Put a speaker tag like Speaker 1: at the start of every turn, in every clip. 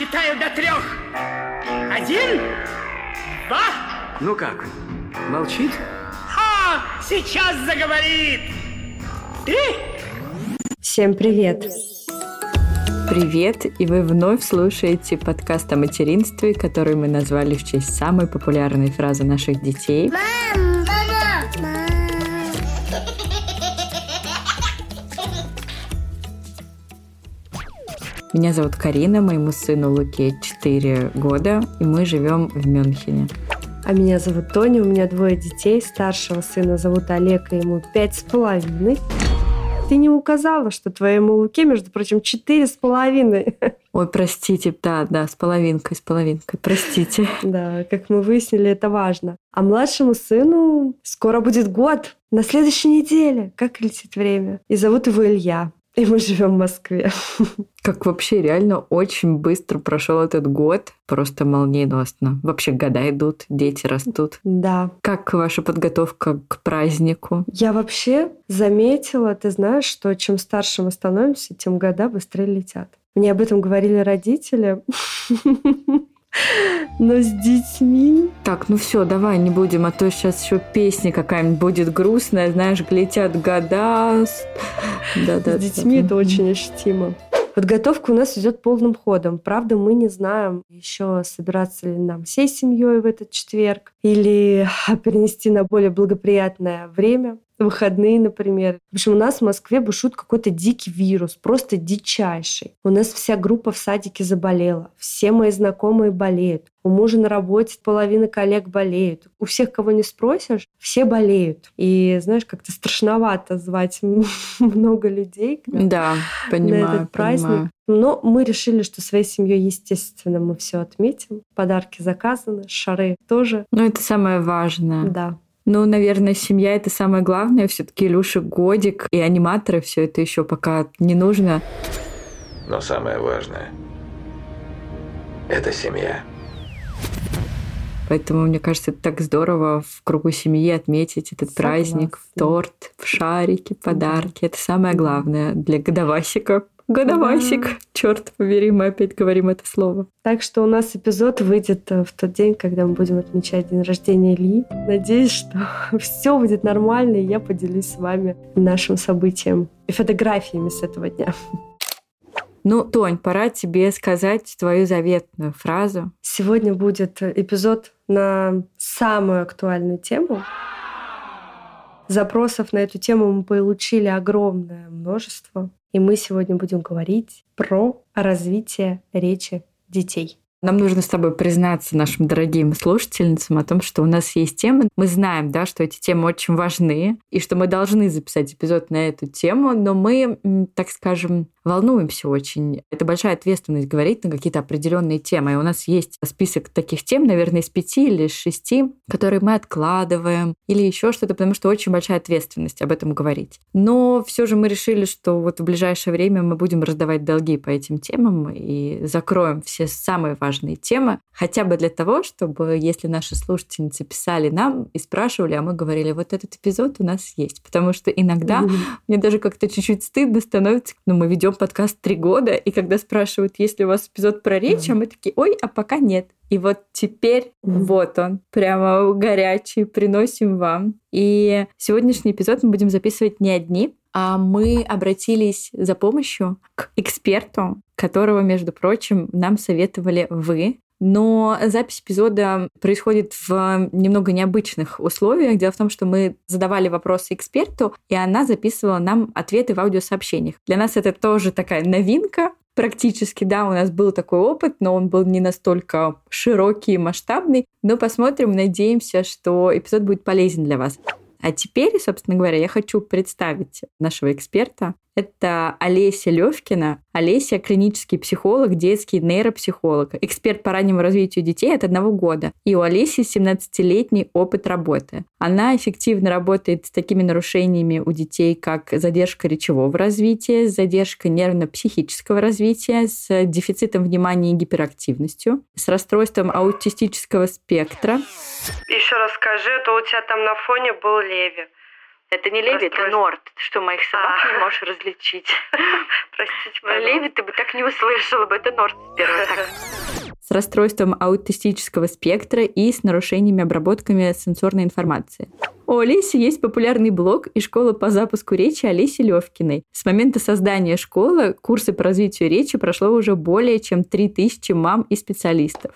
Speaker 1: Считаю до трех. Один, два.
Speaker 2: Ну как, молчит?
Speaker 1: А, сейчас заговорит. Три.
Speaker 3: Всем привет.
Speaker 4: Привет, и вы вновь слушаете подкаст о материнстве, который мы назвали в честь самой популярной фразы наших детей.
Speaker 5: Мам,
Speaker 4: Меня зовут Карина, моему сыну Луке 4 года, и мы живем в Мюнхене.
Speaker 3: А меня зовут Тоня, у меня двое детей. Старшего сына зовут Олег, и ему пять с половиной. Ты не указала, что твоему Луке, между прочим, четыре с половиной.
Speaker 4: Ой, простите, да, да, с половинкой, с половинкой, простите.
Speaker 3: Да, как мы выяснили, это важно. А младшему сыну скоро будет год. На следующей неделе. Как летит время. И зовут его Илья. И мы живем в Москве.
Speaker 4: Как вообще реально очень быстро прошел этот год, просто молниеносно. Вообще года идут, дети растут.
Speaker 3: Да.
Speaker 4: Как ваша подготовка к празднику?
Speaker 3: Я вообще заметила, ты знаешь, что чем старше мы становимся, тем года быстрее летят. Мне об этом говорили родители. Но с детьми...
Speaker 4: Так, ну все, давай не будем, а то сейчас еще песня какая-нибудь будет грустная, знаешь, летят года.
Speaker 3: Да, да. С детьми это очень ощутимо. Подготовка у нас идет полным ходом. Правда, мы не знаем еще, собираться ли нам всей семьей в этот четверг или перенести на более благоприятное время выходные, например. В общем, у нас в Москве бушует какой-то дикий вирус, просто дичайший. У нас вся группа в садике заболела. Все мои знакомые болеют. У мужа на работе половина коллег болеют. У всех, кого не спросишь, все болеют. И, знаешь, как-то страшновато звать много людей
Speaker 4: да, понимаю,
Speaker 3: на этот праздник.
Speaker 4: Понимаю.
Speaker 3: Но мы решили, что своей семьей, естественно, мы все отметим. Подарки заказаны, шары тоже.
Speaker 4: Ну, это самое важное.
Speaker 3: Да.
Speaker 4: Ну, наверное, семья это самое главное. Все-таки Илюша годик и аниматоры все это еще пока не нужно.
Speaker 6: Но самое важное это семья.
Speaker 4: Поэтому, мне кажется, это так здорово в кругу семьи отметить этот
Speaker 3: Согласна.
Speaker 4: праздник, в торт, в шарики, подарки. Это самое главное для годовасика. Годовасик.
Speaker 3: Да.
Speaker 4: Черт побери, мы опять говорим это слово.
Speaker 3: Так что у нас эпизод выйдет э, в тот день, когда мы будем отмечать день рождения Ильи. Надеюсь, что все будет нормально, и я поделюсь с вами нашим событием и фотографиями с этого дня.
Speaker 4: Ну, Тонь, пора тебе сказать твою заветную фразу.
Speaker 3: Сегодня будет эпизод на самую актуальную тему. Запросов на эту тему мы получили огромное множество. И мы сегодня будем говорить про развитие речи детей.
Speaker 4: Нам нужно с тобой признаться нашим дорогим слушательницам о том, что у нас есть темы. Мы знаем, да, что эти темы очень важны, и что мы должны записать эпизод на эту тему, но мы, так скажем, волнуемся очень. Это большая ответственность говорить на какие-то определенные темы. И у нас есть список таких тем, наверное, из пяти или шести, которые мы откладываем или еще что-то, потому что очень большая ответственность об этом говорить. Но все же мы решили, что вот в ближайшее время мы будем раздавать долги по этим темам и закроем все самые важные темы, хотя бы для того, чтобы, если наши слушательницы писали нам и спрашивали, а мы говорили, вот этот эпизод у нас есть. Потому что иногда mm-hmm. мне даже как-то чуть-чуть стыдно становится, но мы ведем подкаст три года, и когда спрашивают, есть ли у вас эпизод про речь, mm-hmm. а мы такие, ой, а пока нет. И вот теперь mm-hmm. вот он, прямо горячий, приносим вам. И сегодняшний эпизод мы будем записывать не одни, мы обратились за помощью к эксперту, которого, между прочим, нам советовали вы. Но запись эпизода происходит в немного необычных условиях. Дело в том, что мы задавали вопросы эксперту, и она записывала нам ответы в аудиосообщениях. Для нас это тоже такая новинка, Практически, да, у нас был такой опыт, но он был не настолько широкий и масштабный. Но посмотрим, надеемся, что эпизод будет полезен для вас. А теперь, собственно говоря, я хочу представить нашего эксперта. Это Олеся Левкина. Олеся – клинический психолог, детский нейропсихолог, эксперт по раннему развитию детей от одного года. И у Олеси 17-летний опыт работы. Она эффективно работает с такими нарушениями у детей, как задержка речевого развития, задержка нервно-психического развития, с дефицитом внимания и гиперактивностью, с расстройством аутистического спектра.
Speaker 3: Еще раз скажи, то у тебя там на фоне был Леви.
Speaker 4: Это не Леви, это Норд. Ты что, моих собак не можешь различить?
Speaker 7: Простите,
Speaker 4: Ну, Леви ты бы так не услышала бы, это Норд с первого так. С расстройством аутистического спектра и с нарушениями обработками сенсорной информации. У Олеси есть популярный блог и школа по запуску речи Олеси Левкиной. С момента создания школы курсы по развитию речи прошло уже более чем 3000 мам и специалистов.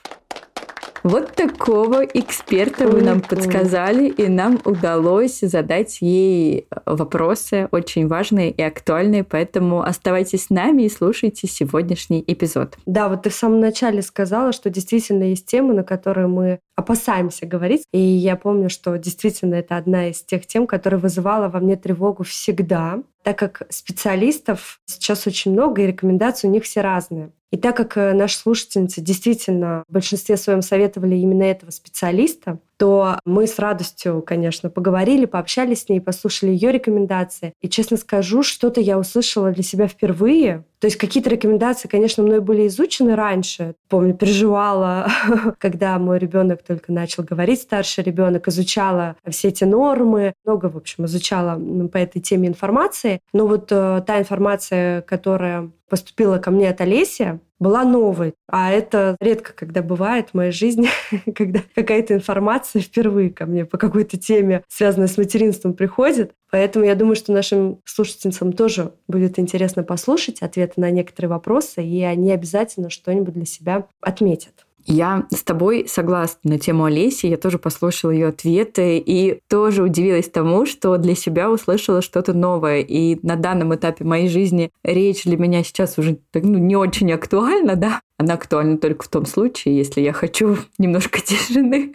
Speaker 4: Вот такого эксперта вы нам подсказали, и нам удалось задать ей вопросы очень важные и актуальные, поэтому оставайтесь с нами и слушайте сегодняшний эпизод.
Speaker 3: Да, вот ты в самом начале сказала, что действительно есть темы, на которые мы опасаемся говорить. И я помню, что действительно это одна из тех тем, которая вызывала во мне тревогу всегда, так как специалистов сейчас очень много, и рекомендации у них все разные. И так как э, наши слушательницы действительно в большинстве своем советовали именно этого специалиста, то мы с радостью, конечно, поговорили, пообщались с ней, послушали ее рекомендации. И, честно скажу, что-то я услышала для себя впервые. То есть какие-то рекомендации, конечно, мной были изучены раньше. Помню, переживала, когда мой ребенок только начал говорить, старший ребенок, изучала все эти нормы, много, в общем, изучала по этой теме информации. Но вот э, та информация, которая поступила ко мне от Олеси, была новой. А это редко когда бывает в моей жизни, когда какая-то информация впервые ко мне по какой-то теме, связанной с материнством, приходит. Поэтому я думаю, что нашим слушательницам тоже будет интересно послушать ответы на некоторые вопросы, и они обязательно что-нибудь для себя отметят.
Speaker 4: Я с тобой согласна на тему Олеси. Я тоже послушала ее ответы и тоже удивилась тому, что для себя услышала что-то новое. И на данном этапе моей жизни речь для меня сейчас уже ну, не очень актуальна, да. Она актуальна только в том случае, если я хочу немножко тишины.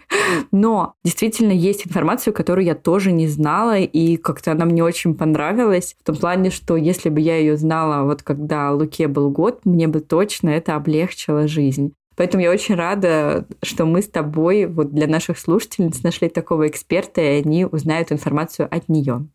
Speaker 4: Но действительно есть информация, которую я тоже не знала, и как-то она мне очень понравилась. В том плане, что если бы я ее знала, вот когда Луке был год, мне бы точно это облегчило жизнь. Поэтому я очень рада, что мы с тобой вот для наших слушательниц нашли такого эксперта, и они узнают информацию от нее.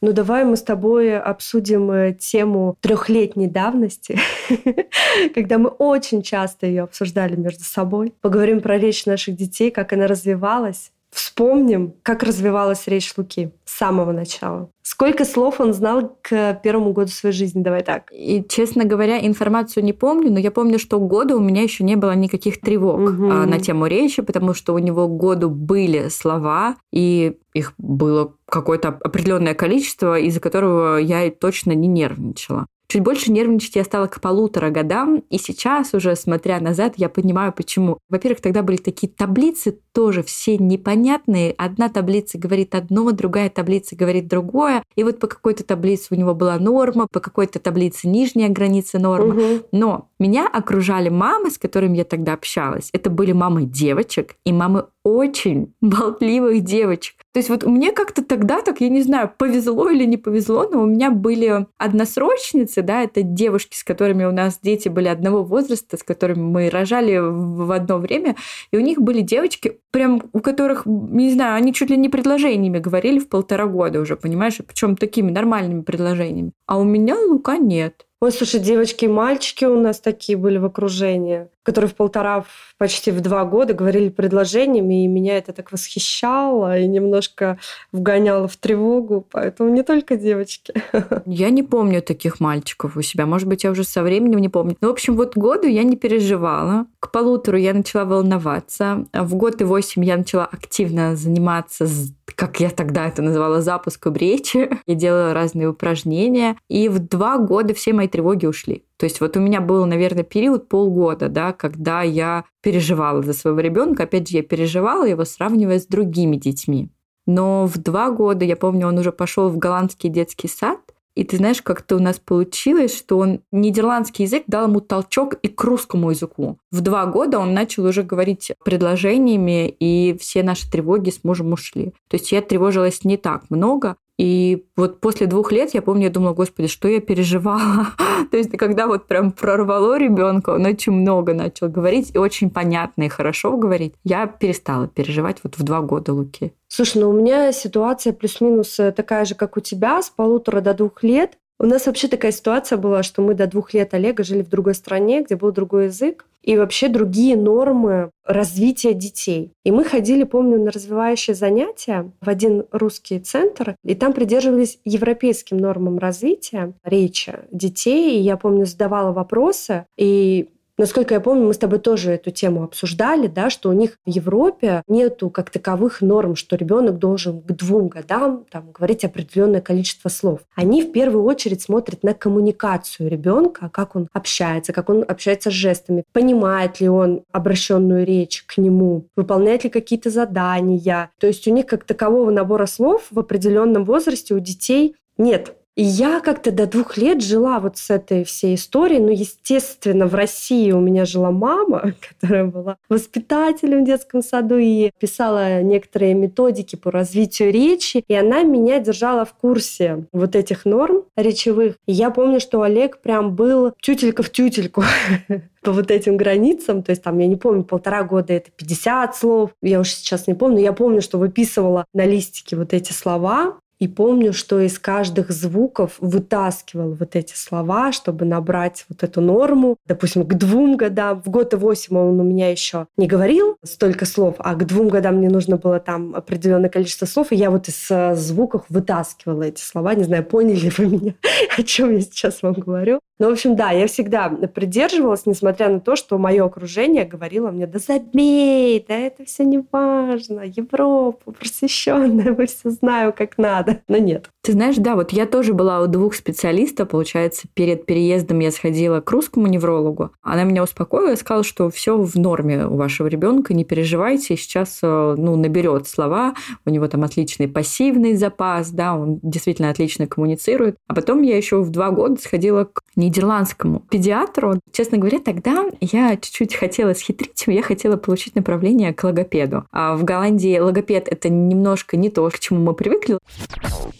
Speaker 3: Ну давай мы с тобой обсудим э, тему трехлетней давности, когда мы очень часто ее обсуждали между собой. Поговорим про речь наших детей, как она развивалась. Вспомним, как развивалась речь Луки с самого начала. Сколько слов он знал к первому году своей жизни? Давай так.
Speaker 4: И, честно говоря, информацию не помню, но я помню, что года у меня еще не было никаких тревог а, на тему речи, потому что у него к году были слова, и их было какое-то определенное количество, из-за которого я точно не нервничала. Чуть больше нервничать я стала к полутора годам, и сейчас уже, смотря назад, я понимаю, почему. Во-первых, тогда были такие таблицы, тоже все непонятные. Одна таблица говорит одно, другая таблица говорит другое. И вот по какой-то таблице у него была норма, по какой-то таблице нижняя граница нормы.
Speaker 3: Мгм.
Speaker 4: Но меня окружали мамы, с которыми я тогда общалась. Это были мамы девочек и мамы очень болтливых девочек. То есть вот мне как-то тогда так, я не знаю, повезло или не повезло, но у меня были односрочницы, да, это девушки, с которыми у нас дети были одного возраста, с которыми мы рожали в одно время, и у них были девочки, прям у которых, не знаю, они чуть ли не предложениями говорили в полтора года уже, понимаешь, причем такими нормальными предложениями. А у меня Лука нет.
Speaker 3: Ой, слушай, девочки и мальчики у нас такие были в окружении, которые в полтора, в- почти в два года говорили предложениями, и меня это так восхищало и немножко вгоняло в тревогу. Поэтому не только девочки.
Speaker 4: Я не помню таких мальчиков у себя. Может быть, я уже со временем не помню. Но, в общем, вот году я не переживала. К полутору я начала волноваться. В год и восемь я начала активно заниматься, как я тогда это называла, запуском речи. Я делала разные упражнения. И в два года все мои тревоги ушли. То есть вот у меня был, наверное, период полгода, да, когда я переживала за своего ребенка. Опять же, я переживала его, сравнивая с другими детьми. Но в два года, я помню, он уже пошел в голландский детский сад, и ты знаешь, как-то у нас получилось, что он нидерландский язык дал ему толчок и к русскому языку. В два года он начал уже говорить предложениями, и все наши тревоги с мужем ушли. То есть я тревожилась не так много, и вот после двух лет я помню, я думала, господи, что я переживала. То есть когда вот прям прорвало ребенка, он очень много начал говорить и очень понятно и хорошо говорить, я перестала переживать вот в два года Луки.
Speaker 3: Слушай, ну у меня ситуация плюс-минус э, такая же, как у тебя, с полутора до двух лет. У нас вообще такая ситуация была, что мы до двух лет Олега жили в другой стране, где был другой язык, и вообще другие нормы развития детей. И мы ходили, помню, на развивающие занятия в один русский центр, и там придерживались европейским нормам развития речи детей. И я помню, задавала вопросы, и Насколько я помню, мы с тобой тоже эту тему обсуждали, да, что у них в Европе нету как таковых норм, что ребенок должен к двум годам там, говорить определенное количество слов. Они в первую очередь смотрят на коммуникацию ребенка, как он общается, как он общается с жестами, понимает ли он обращенную речь к нему, выполняет ли какие-то задания. То есть у них как такового набора слов в определенном возрасте у детей нет. И я как-то до двух лет жила вот с этой всей историей. Ну, естественно, в России у меня жила мама, которая была воспитателем в детском саду и писала некоторые методики по развитию речи. И она меня держала в курсе вот этих норм речевых. И я помню, что Олег прям был тютелька в тютельку по вот этим границам. То есть там, я не помню, полтора года это 50 слов. Я уж сейчас не помню. Я помню, что выписывала на листике вот эти слова. И помню, что из каждых звуков вытаскивал вот эти слова, чтобы набрать вот эту норму. Допустим, к двум годам, в год и восемь он у меня еще не говорил столько слов, а к двум годам мне нужно было там определенное количество слов, и я вот из э, звуков вытаскивала эти слова. Не знаю, поняли вы меня, о чем я сейчас вам говорю. Ну, в общем, да, я всегда придерживалась, несмотря на то, что мое окружение говорило мне, да забей, да это все не важно, Европа просвещенная, мы все знаем, как надо. Но нет.
Speaker 4: Ты знаешь, да, вот я тоже была у двух специалистов, получается, перед переездом я сходила к русскому неврологу. Она меня успокоила сказала, что все в норме у вашего ребенка, не переживайте, сейчас э, ну, наберет слова, у него там отличный пассивный запас, да, он действительно отлично коммуницирует. А потом я еще в два года сходила к нидерландскому педиатру. Честно говоря, тогда я чуть-чуть хотела схитрить, я хотела получить направление к логопеду. А в Голландии логопед это немножко не то, к чему мы привыкли.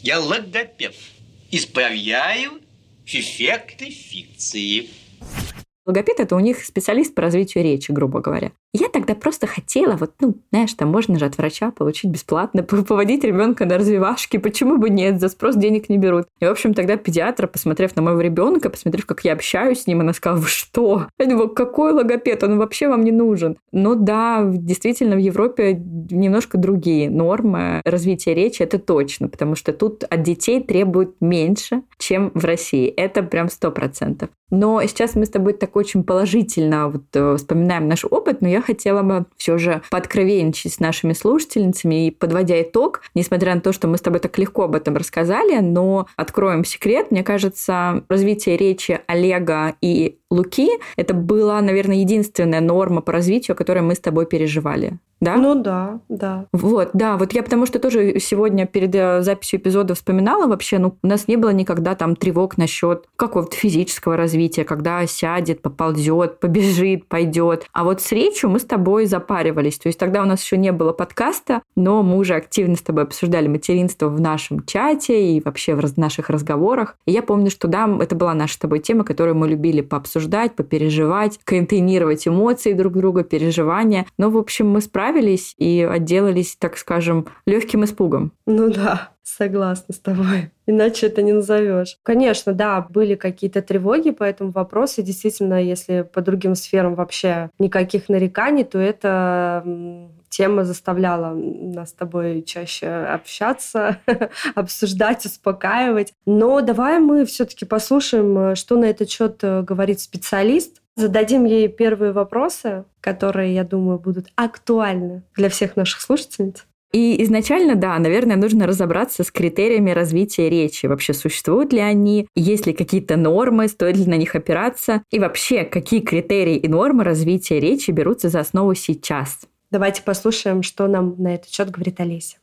Speaker 7: Я логопед. Исправляю эффекты фикции.
Speaker 4: Логопед – это у них специалист по развитию речи, грубо говоря. Я тогда просто хотела, вот, ну, знаешь, там можно же от врача получить бесплатно, поводить ребенка на развивашки, почему бы нет, за спрос денег не берут. И, в общем, тогда педиатр, посмотрев на моего ребенка, посмотрев, как я общаюсь с ним, она сказала, вы что? Я думаю, какой логопед, он вообще вам не нужен. Но да, действительно, в Европе немножко другие нормы развития речи, это точно, потому что тут от детей требуют меньше, чем в России. Это прям сто процентов. Но сейчас мы с тобой так очень положительно вот, э, вспоминаем наш опыт, но я хотела бы все же подкровенничать с нашими слушательницами и подводя итог, несмотря на то, что мы с тобой так легко об этом рассказали, но откроем секрет, мне кажется, развитие речи Олега и Луки это была, наверное, единственная норма по развитию, которую мы с тобой переживали да?
Speaker 3: Ну да, да.
Speaker 4: Вот, да, вот я потому что тоже сегодня перед э, записью эпизода вспоминала вообще, ну, у нас не было никогда там тревог насчет какого-то физического развития, когда сядет, поползет, побежит, пойдет. А вот с речью мы с тобой запаривались. То есть тогда у нас еще не было подкаста, но мы уже активно с тобой обсуждали материнство в нашем чате и вообще в наших разговорах. И я помню, что да, это была наша с тобой тема, которую мы любили пообсуждать, попереживать, контейнировать эмоции друг друга, переживания. Но, в общем, мы справились справились и отделались, так скажем, легким испугом.
Speaker 3: Ну да, согласна с тобой. Иначе это не назовешь. Конечно, да, были какие-то тревоги по этому вопросу. И действительно, если по другим сферам вообще никаких нареканий, то это тема заставляла нас с тобой чаще общаться, обсуждать, успокаивать. Но давай мы все-таки послушаем, что на этот счет э, говорит специалист, Зададим ей первые вопросы, которые, я думаю, будут актуальны для всех наших слушательниц.
Speaker 4: И изначально, да, наверное, нужно разобраться с критериями развития речи. Вообще, существуют ли они, есть ли какие-то нормы, стоит ли на них опираться, и вообще, какие критерии и нормы развития речи берутся за основу сейчас.
Speaker 3: Давайте послушаем, что нам на этот счет говорит Олеся.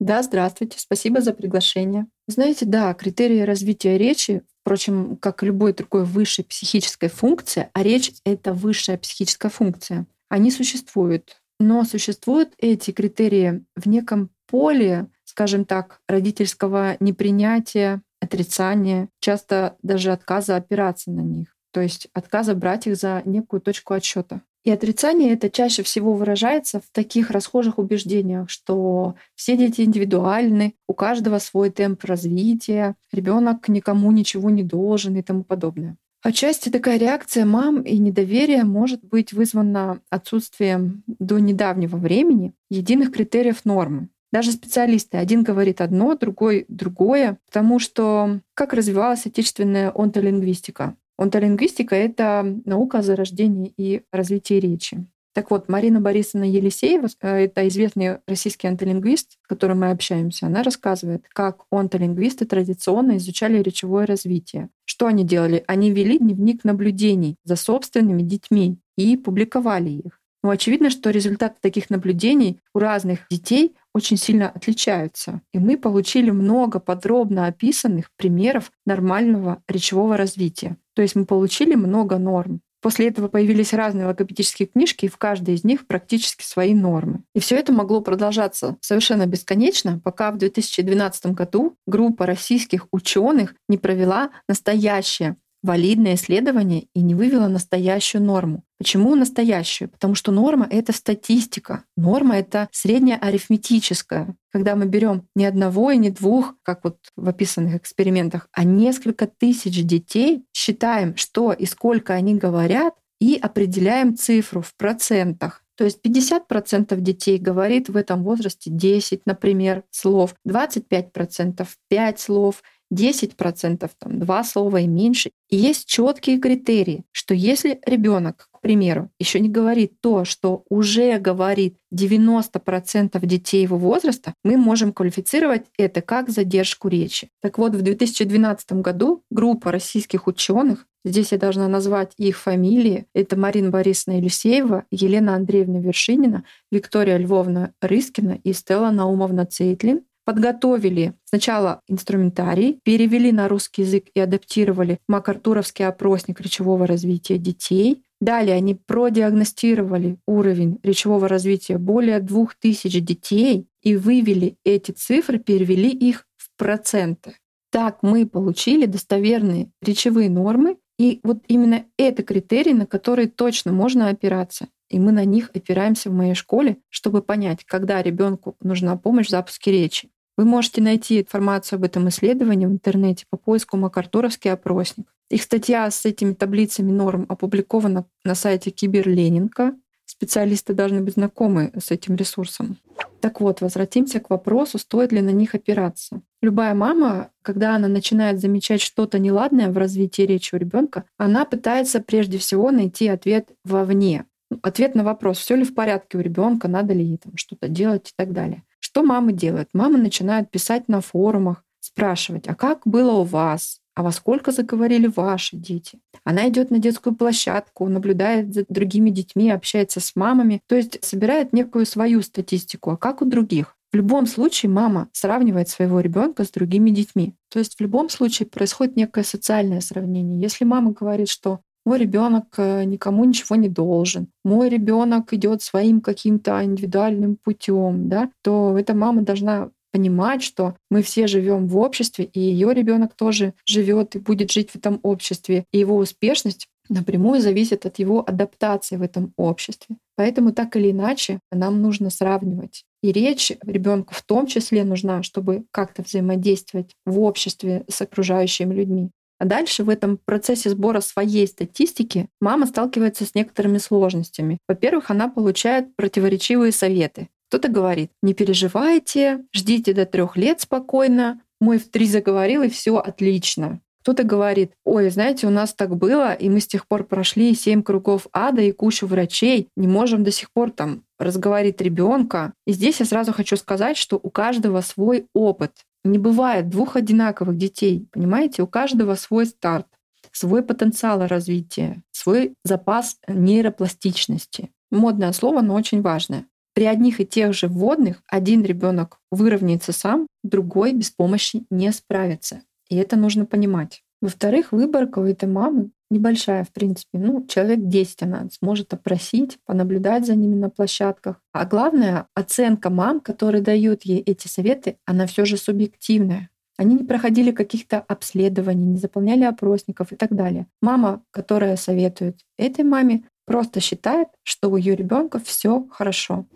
Speaker 8: Да, здравствуйте, спасибо за приглашение. Знаете, да, критерии развития речи, впрочем, как и любой другой высшей психической функции, а речь — это высшая психическая функция, они существуют. Но существуют эти критерии в неком поле, скажем так, родительского непринятия, отрицания, часто даже отказа опираться на них то есть отказа брать их за некую точку отсчета. И отрицание это чаще всего выражается в таких расхожих убеждениях, что все дети индивидуальны, у каждого свой темп развития, ребенок никому ничего не должен и тому подобное. Отчасти такая реакция мам и недоверие может быть вызвана отсутствием до недавнего времени единых критериев нормы. Даже специалисты. Один говорит одно, другой другое, потому что как развивалась отечественная онтолингвистика. Онтолингвистика — это наука о зарождении и развитии речи. Так вот, Марина Борисовна Елисеева, э, это известный российский онтолингвист, с которым мы общаемся, она рассказывает, как онтолингвисты традиционно изучали речевое развитие. Что они делали? Они вели дневник наблюдений за собственными детьми и публиковали их. Но очевидно, что результаты таких наблюдений у разных детей очень сильно отличаются. И мы получили много подробно описанных примеров нормального речевого развития. То есть мы получили много норм. После этого появились разные логопедические книжки, и в каждой из них практически свои нормы. И все это могло продолжаться совершенно бесконечно, пока в 2012 году группа российских ученых не провела настоящее валидное исследование и не вывела настоящую норму. Почему настоящую? Потому что норма — это статистика. Норма — это средняя арифметическая. Когда мы берем не одного и не двух, как вот в описанных экспериментах, а несколько тысяч детей, считаем, что и сколько они говорят, и определяем цифру в процентах. То есть 50% детей говорит в этом возрасте 10, например, слов, 25% 5 слов, 10% там два слова и меньше. И есть четкие критерии, что если ребенок, примеру, еще не говорит то, что уже говорит 90% детей его возраста, мы можем квалифицировать это как задержку речи. Так вот, в 2012 году группа российских ученых Здесь я должна назвать их фамилии. Это Марина Борисовна Елисеева, Елена Андреевна Вершинина, Виктория Львовна Рыскина и Стелла Наумовна Цейтлин подготовили сначала инструментарий, перевели на русский язык и адаптировали МакАртуровский опросник речевого развития детей. Далее они продиагностировали уровень речевого развития более двух тысяч детей и вывели эти цифры, перевели их в проценты. Так мы получили достоверные речевые нормы, и вот именно это критерий, на который точно можно опираться. И мы на них опираемся в моей школе, чтобы понять, когда ребенку нужна помощь в запуске речи. Вы можете найти информацию об этом исследовании в интернете по поиску «Макартуровский опросник». Их статья с этими таблицами норм опубликована на сайте Киберленинка. Специалисты должны быть знакомы с этим ресурсом. Так вот, возвратимся к вопросу, стоит ли на них опираться. Любая мама, когда она начинает замечать что-то неладное в развитии речи у ребенка, она пытается прежде всего найти ответ вовне. Ответ на вопрос, все ли в порядке у ребенка, надо ли ей там что-то делать и так далее. Что мамы делают? Мамы начинают писать на форумах, спрашивать, а как было у вас? А во сколько заговорили ваши дети? Она идет на детскую площадку, наблюдает за другими детьми, общается с мамами, то есть собирает некую свою статистику, а как у других. В любом случае мама сравнивает своего ребенка с другими детьми. То есть в любом случае происходит некое социальное сравнение. Если мама говорит, что мой ребенок э, никому ничего не должен, мой ребенок идет своим каким-то индивидуальным путем, да, то эта мама должна понимать, что мы все живем в обществе, и ее ребенок тоже живет и будет жить в этом обществе, и его успешность напрямую зависит от его адаптации в этом обществе. Поэтому так или иначе нам нужно сравнивать. И речь ребенку в том числе нужна, чтобы как-то взаимодействовать в обществе с окружающими людьми. А дальше в этом процессе сбора своей статистики мама сталкивается с некоторыми сложностями. Во-первых, она получает противоречивые советы. Кто-то говорит, не переживайте, ждите до трех лет спокойно, мой в три заговорил, и все отлично. Кто-то говорит, ой, знаете, у нас так было, и мы с тех пор прошли семь кругов ада и кучу врачей, не можем до сих пор там разговорить ребенка. И здесь я сразу хочу сказать, что у каждого свой опыт. Не бывает двух одинаковых детей, понимаете? У каждого свой старт, свой потенциал развития, свой запас нейропластичности. Модное слово, но очень важное. При одних и тех же вводных один ребенок выровняется сам, другой без помощи не справится. И это нужно понимать. Во-вторых, выборка у этой мамы небольшая, в принципе. Ну, человек 10 она сможет опросить, понаблюдать за ними на площадках. А главное, оценка мам, которые дают ей эти советы, она все же субъективная. Они не проходили каких-то обследований, не заполняли опросников и так далее. Мама, которая советует этой маме, просто считает, что у ее ребенка все хорошо.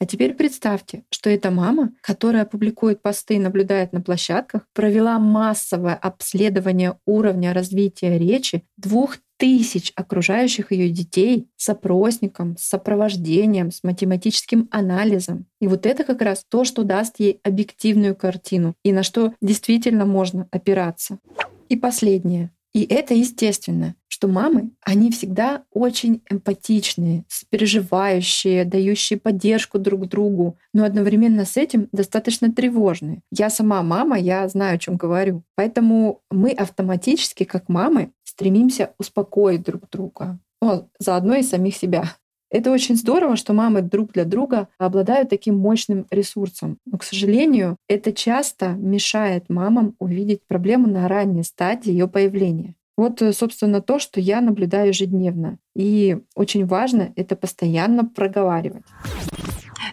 Speaker 8: А теперь представьте, что эта мама, которая публикует посты и наблюдает на площадках, провела массовое обследование уровня развития речи двух тысяч окружающих ее детей с опросником, с сопровождением, с математическим анализом. И вот это как раз то, что даст ей объективную картину и на что действительно можно опираться. И последнее. И это естественно, что мамы, они всегда очень эмпатичные, переживающие, дающие поддержку друг другу, но одновременно с этим достаточно тревожные. Я сама мама, я знаю, о чем говорю. Поэтому мы автоматически, как мамы, стремимся успокоить друг друга, ну, заодно и самих себя. Это очень здорово, что мамы друг для друга обладают таким мощным ресурсом. Но, к сожалению, это часто мешает мамам увидеть проблему на ранней стадии ее появления. Вот, э, собственно, то, что я наблюдаю ежедневно. И очень важно это постоянно проговаривать.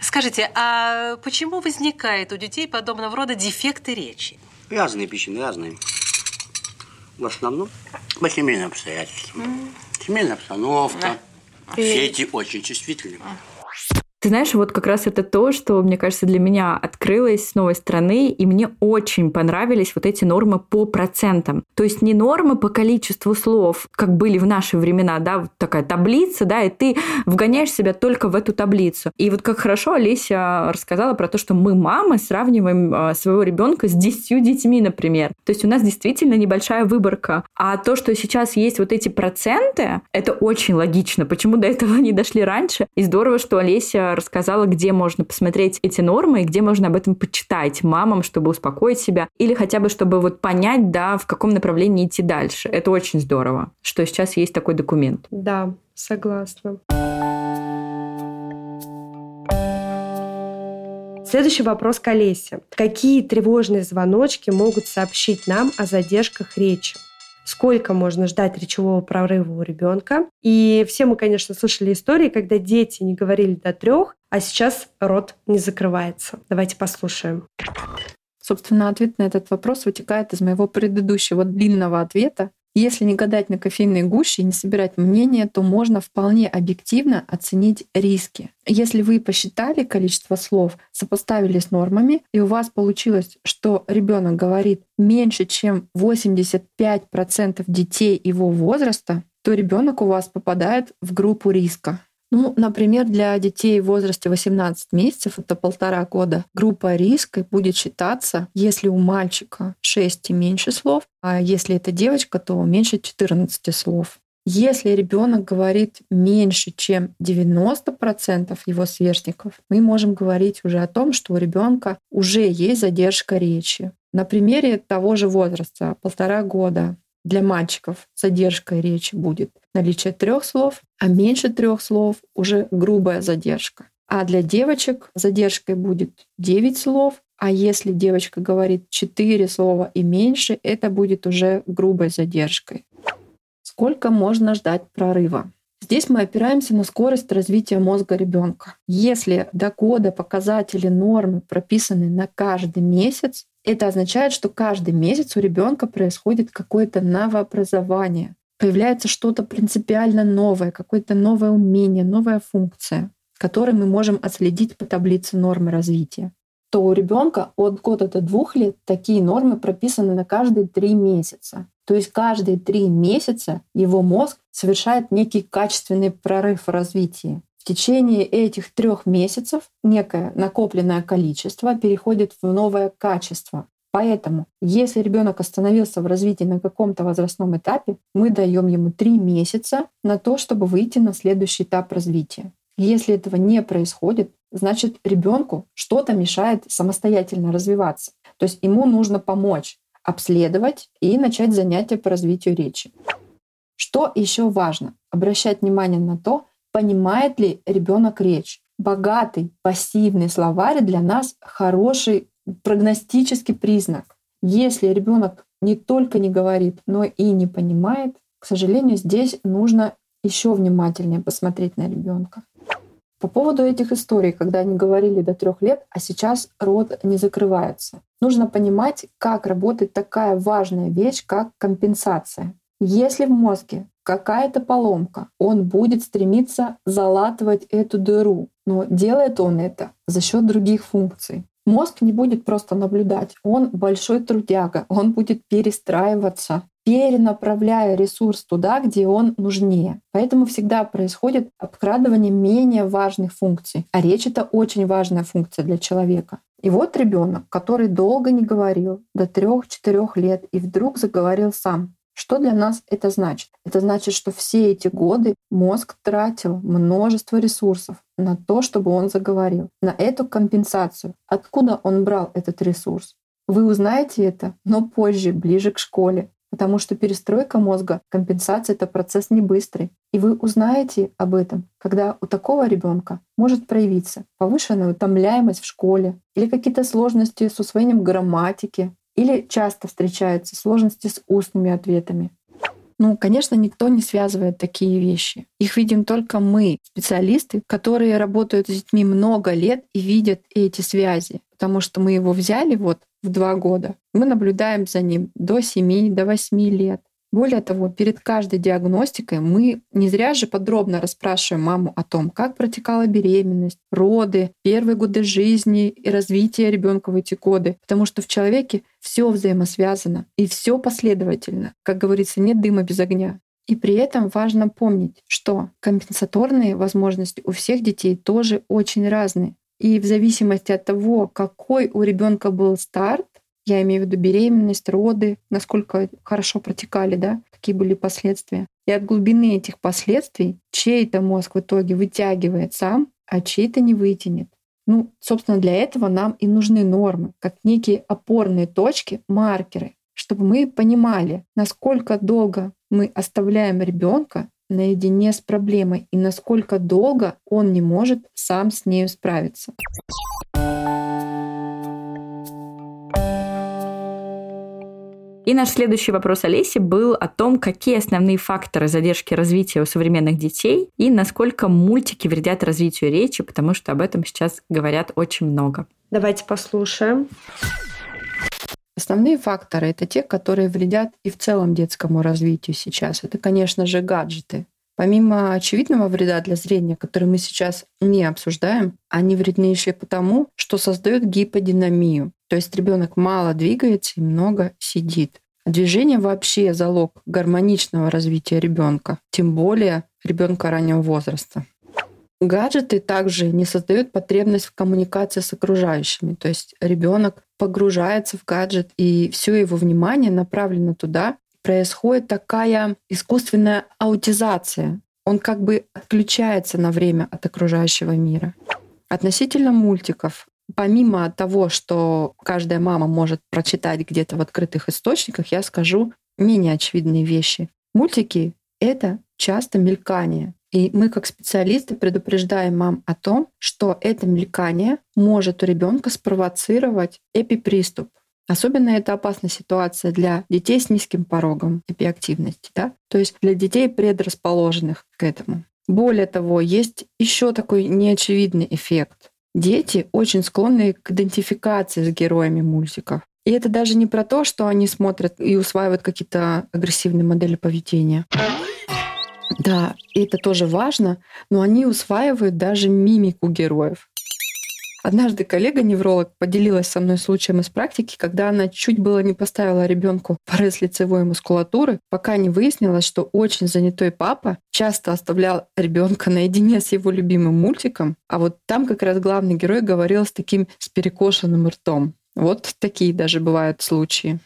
Speaker 9: Скажите, а почему возникает у детей подобного рода дефекты речи?
Speaker 10: Разные причины, разные. В основном по семейным обстоятельствам. Mm. Семейная обстановка, все эти очень чувствительны.
Speaker 4: Ты знаешь, вот как раз это то, что, мне кажется, для меня открылось с новой стороны, и мне очень понравились вот эти нормы по процентам. То есть не нормы по количеству слов, как были в наши времена, да, вот такая таблица, да, и ты вгоняешь себя только в эту таблицу. И вот как хорошо Олеся рассказала про то, что мы, мамы, сравниваем а, своего ребенка с десятью детьми, например. То есть у нас действительно небольшая выборка. А то, что сейчас есть вот эти проценты, это очень логично. Почему до этого не дошли раньше? И здорово, что Олеся рассказала, где можно посмотреть эти нормы и где можно об этом почитать мамам, чтобы успокоить себя или хотя бы чтобы вот понять, да, в каком направлении идти дальше. Это очень здорово, что сейчас есть такой документ.
Speaker 3: Да, согласна. Следующий вопрос к Олесе. Какие тревожные звоночки могут сообщить нам о задержках речи? Сколько можно ждать речевого прорыва у ребенка. И все мы, конечно, слышали истории, когда дети не говорили до трех, а сейчас рот не закрывается. Давайте послушаем.
Speaker 8: Собственно, ответ на этот вопрос вытекает из моего предыдущего длинного ответа, если не гадать на кофейной гуще и не собирать мнения, то можно вполне объективно оценить риски. Если вы посчитали количество слов, сопоставили с нормами, и у вас получилось, что ребенок говорит меньше, чем 85% детей его возраста, то ребенок у вас попадает в группу риска. Ну, например, для детей в возрасте 18 месяцев, это полтора года, группа риска будет считаться, если у мальчика 6 и меньше слов, а если это девочка, то меньше 14 слов. Если ребенок говорит меньше, чем 90% его сверстников, мы можем говорить уже о том, что у ребенка уже есть задержка речи. На примере того же возраста, полтора года, для мальчиков задержкой речи будет наличие трех слов, а меньше трех слов уже грубая задержка. А для девочек задержкой будет 9 слов, а если девочка говорит 4 слова и меньше, это будет уже грубой задержкой. Сколько можно ждать прорыва? Здесь мы опираемся на скорость развития мозга ребенка. Если до года показатели нормы прописаны на каждый месяц, это означает, что каждый месяц у ребенка происходит какое-то новообразование, появляется что-то принципиально новое, какое-то новое умение, новая функция, которую мы можем отследить по таблице нормы развития то у ребенка от года до двух лет такие нормы прописаны на каждые три месяца. То есть каждые три месяца его мозг совершает некий качественный прорыв в развитии. В течение этих трех месяцев некое накопленное количество переходит в новое качество. Поэтому, если ребенок остановился в развитии на каком-то возрастном этапе, мы даем ему три месяца на то, чтобы выйти на следующий этап развития. Если этого не происходит, значит ребенку что-то мешает самостоятельно развиваться. То есть ему нужно помочь обследовать и начать занятия по развитию речи. Что еще важно? Обращать внимание на то, понимает ли ребенок речь. Богатый пассивный словарь для нас хороший прогностический признак. Если ребенок не только не говорит, но и не понимает, к сожалению, здесь нужно еще внимательнее посмотреть на ребенка. По поводу этих историй, когда они говорили до трех лет, а сейчас рот не закрывается. Нужно понимать, как работает такая важная вещь, как компенсация. Если в мозге какая-то поломка, он будет стремиться залатывать эту дыру. Но делает он это за счет других функций. Мозг не будет просто наблюдать, он большой трудяга, он будет перестраиваться, перенаправляя ресурс туда, где он нужнее. Поэтому всегда происходит обкрадывание менее важных функций. А речь — это очень важная функция для человека. И вот ребенок, который долго не говорил, до трех-четырех лет, и вдруг заговорил сам. Что для нас это значит? Это значит, что все эти годы мозг тратил множество ресурсов на то, чтобы он заговорил, на эту компенсацию. Откуда он брал этот ресурс? Вы узнаете это, но позже, ближе к школе. Потому что перестройка мозга, компенсация — это процесс не быстрый. И вы узнаете об этом, когда у такого ребенка может проявиться повышенная утомляемость в школе или какие-то сложности с усвоением грамматики, или часто встречаются сложности с устными ответами. Ну, конечно, никто не связывает такие вещи. Их видим только мы, специалисты, которые работают с детьми много лет и видят эти связи. Потому что мы его взяли вот в два года. Мы наблюдаем за ним до 7, до 8 лет. Более того, перед каждой диагностикой мы не зря же подробно расспрашиваем маму о том, как протекала беременность, роды, первые годы жизни и развитие ребенка в эти годы. Потому что в человеке все взаимосвязано и все последовательно. Как говорится, нет дыма без огня. И при этом важно помнить, что компенсаторные возможности у всех детей тоже очень разные. И в зависимости от того, какой у ребенка был старт, я имею в виду беременность, роды, насколько хорошо протекали, да, какие были последствия. И от глубины этих последствий чей-то мозг в итоге вытягивает сам, а чей-то не вытянет. Ну, собственно, для этого нам и нужны нормы, как некие опорные точки, маркеры, чтобы мы понимали, насколько долго мы оставляем ребенка наедине с проблемой и насколько долго он не может сам с нею справиться.
Speaker 4: И наш следующий вопрос Олеси был о том, какие основные факторы задержки развития у современных детей и насколько мультики вредят развитию речи, потому что об этом сейчас говорят очень много.
Speaker 3: Давайте послушаем.
Speaker 8: Основные факторы — это те, которые вредят и в целом детскому развитию сейчас. Это, конечно же, гаджеты. Помимо очевидного вреда для зрения, который мы сейчас не обсуждаем, они вредны еще потому, что создают гиподинамию. То есть ребенок мало двигается и много сидит. Движение вообще залог гармоничного развития ребенка, тем более ребенка раннего возраста. Гаджеты также не создают потребность в коммуникации с окружающими. То есть ребенок погружается в гаджет, и все его внимание направлено туда. Происходит такая искусственная аутизация. Он как бы отключается на время от окружающего мира. Относительно мультиков, Помимо того, что каждая мама может прочитать где-то в открытых источниках, я скажу менее очевидные вещи. Мультики — это часто мелькание. И мы, как специалисты, предупреждаем мам о том, что это мелькание может у ребенка спровоцировать эпиприступ. Особенно это опасная ситуация для детей с низким порогом эпиактивности, да? то есть для детей, предрасположенных к этому. Более того, есть еще такой неочевидный эффект. Дети очень склонны к идентификации с героями мультиков. И это даже не про то, что они смотрят и усваивают какие-то агрессивные модели поведения. Да, и это тоже важно, но они усваивают даже мимику героев. Однажды коллега-невролог поделилась со мной случаем из практики, когда она чуть было не поставила ребенку порез лицевой мускулатуры, пока не выяснилось, что очень занятой папа часто оставлял ребенка наедине с его любимым мультиком, а вот там как раз главный герой говорил с таким с перекошенным ртом. Вот такие даже бывают случаи.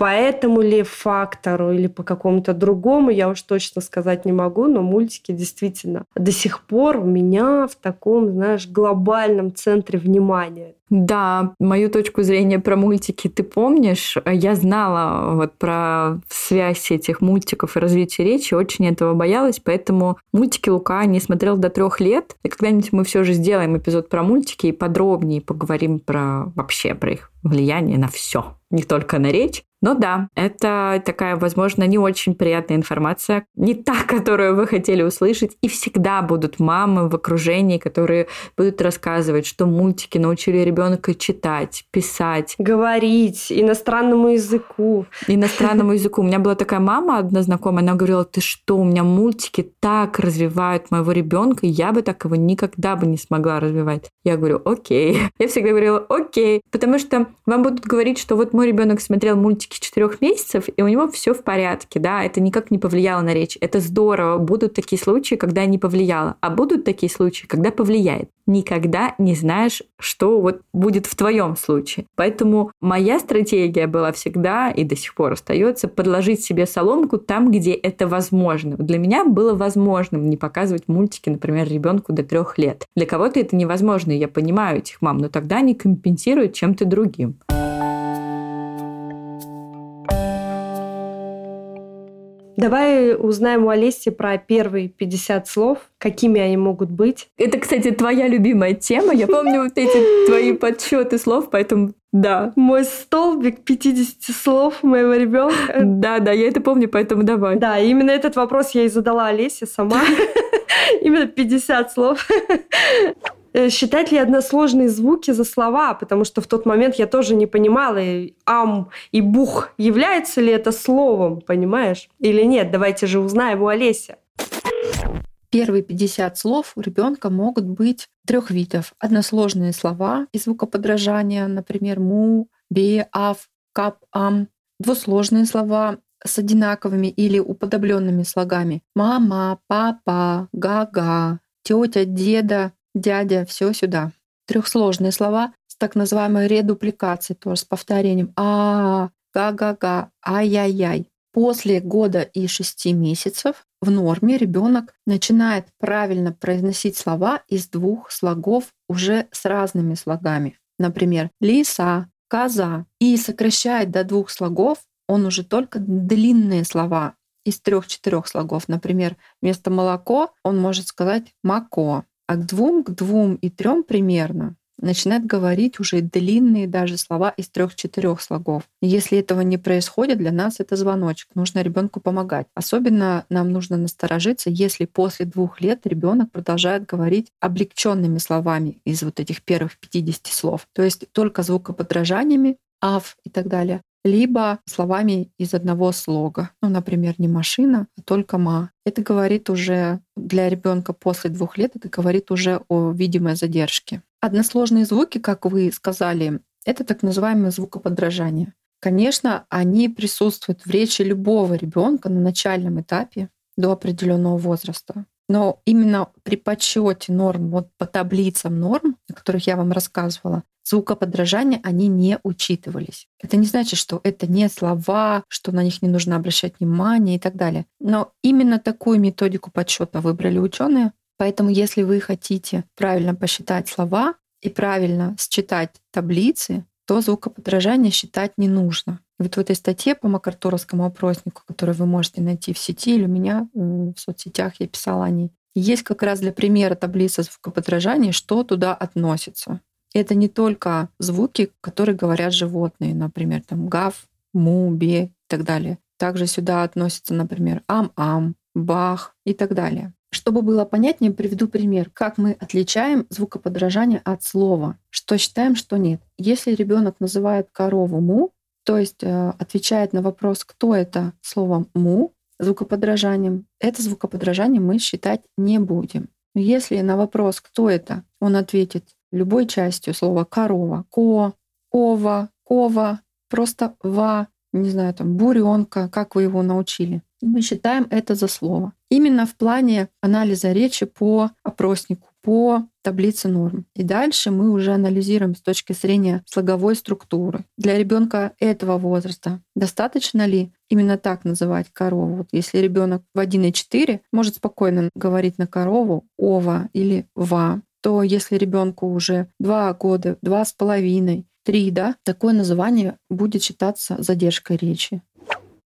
Speaker 3: По этому ли фактору или по какому-то другому, я уж точно сказать не могу, но мультики действительно до сих пор у меня в таком, знаешь, глобальном центре внимания.
Speaker 4: Да, мою точку зрения про мультики ты помнишь. Я знала вот про связь этих мультиков и развитие речи, очень этого боялась, поэтому мультики Лука не смотрел до трех лет. И когда-нибудь мы все же сделаем эпизод про мультики и подробнее поговорим про вообще про их влияние на все, не только на речь. Но да, это такая, возможно, не очень приятная информация, не та, которую вы хотели услышать. И всегда будут мамы в окружении, которые будут рассказывать, что мультики научили ребенка читать, писать.
Speaker 3: Говорить иностранному языку.
Speaker 4: Иностранному языку. У меня была такая мама одна знакомая, она говорила, ты что, у меня мультики так развивают моего ребенка, я бы так его никогда бы не смогла развивать. Я говорю, окей. Я всегда говорила, окей. Потому что вам будут говорить, что вот мой ребенок смотрел мультики четырех месяцев, и у него все в порядке, да, это никак не повлияло на речь. Это здорово. Будут такие случаи, когда не повлияло, а будут такие случаи, когда повлияет. Никогда не знаешь, что вот будет в твоем случае. Поэтому моя стратегия была всегда и до сих пор остается подложить себе соломку там, где это возможно. Для меня было возможным не показывать мультики, например, ребенку до трех лет. Для кого-то это невозможно, я понимаю этих мам, но тогда они компенсируют чем-то другим.
Speaker 3: Давай узнаем у Олеси про первые 50 слов, какими они могут быть.
Speaker 4: Это, кстати, твоя любимая тема. Я помню вот эти твои подсчеты слов, поэтому да.
Speaker 3: Мой столбик 50 слов моего ребенка.
Speaker 4: Да, да, я это помню, поэтому давай.
Speaker 3: Да, именно этот вопрос я и задала Олесе сама. Именно 50 слов. Э, считать ли односложные звуки за слова, потому что в тот момент я тоже не понимала, ам и бух, является ли это словом, понимаешь, или нет. Давайте же узнаем у Олеся.
Speaker 8: Первые 50 слов у ребенка могут быть трех видов. Односложные слова и звукоподражания, например, му, бе, ав, кап, ам. Двусложные слова с одинаковыми или уподобленными слогами. Мама, папа, га-га, тетя, деда, дядя, все сюда. Трехсложные слова с так называемой редупликацией, тоже с повторением а, га-га-га, ай-яй-яй. После года и шести месяцев в норме ребенок начинает правильно произносить слова из двух слогов уже с разными слогами. Например, лиса, коза. И сокращает до двух слогов он уже только длинные слова из трех-четырех слогов. Например, вместо молоко он может сказать мако а к двум, к двум и трем примерно начинает говорить уже длинные даже слова из трех-четырех слогов. если этого не происходит, для нас это звоночек. Нужно ребенку помогать. Особенно нам нужно насторожиться, если после двух лет ребенок продолжает говорить облегченными словами из вот этих первых 50 слов. То есть только звукоподражаниями, ав и так далее либо словами из одного слога. Ну, например, не машина, а только ма. Это говорит уже для ребенка после двух лет, это говорит уже о видимой задержке. Односложные звуки, как вы сказали, это так называемое звукоподражание. Конечно, они присутствуют в речи любого ребенка на начальном этапе до определенного возраста. Но именно при подсчете норм, вот по таблицам норм, о которых я вам рассказывала, звукоподражания, они не учитывались. Это не значит, что это не слова, что на них не нужно обращать внимание и так далее. Но именно такую методику подсчета выбрали ученые. Поэтому, если вы хотите правильно посчитать слова и правильно считать таблицы, то звукоподражание считать не нужно. Вот в этой статье по Макартуровскому опроснику, которую вы можете найти в сети или у меня э, в соцсетях, я писала о ней, есть как раз для примера таблица звукоподражания, что туда относится. Это не только звуки, которые говорят животные, например, там гав, му, бе и так далее. Также сюда относятся, например, ам-ам, бах и так далее. Чтобы было понятнее, приведу пример, как мы отличаем звукоподражание от слова, что считаем, что нет. Если ребенок называет корову му, то есть э, отвечает на вопрос, кто это словом му, звукоподражанием, это звукоподражание мы считать не будем. Если на вопрос, кто это, он ответит любой частью слова корова, ко, ова, кова, просто ва, не знаю, там, буренка, как вы его научили. Мы считаем это за слово. Именно в плане анализа речи по опроснику, по таблице норм. И дальше мы уже анализируем с точки зрения слоговой структуры. Для ребенка этого возраста достаточно ли именно так называть корову? Вот если ребенок в 1,4 может спокойно говорить на корову ова или ва, то если ребенку уже два года, два с половиной, три, да, такое название будет считаться задержкой речи.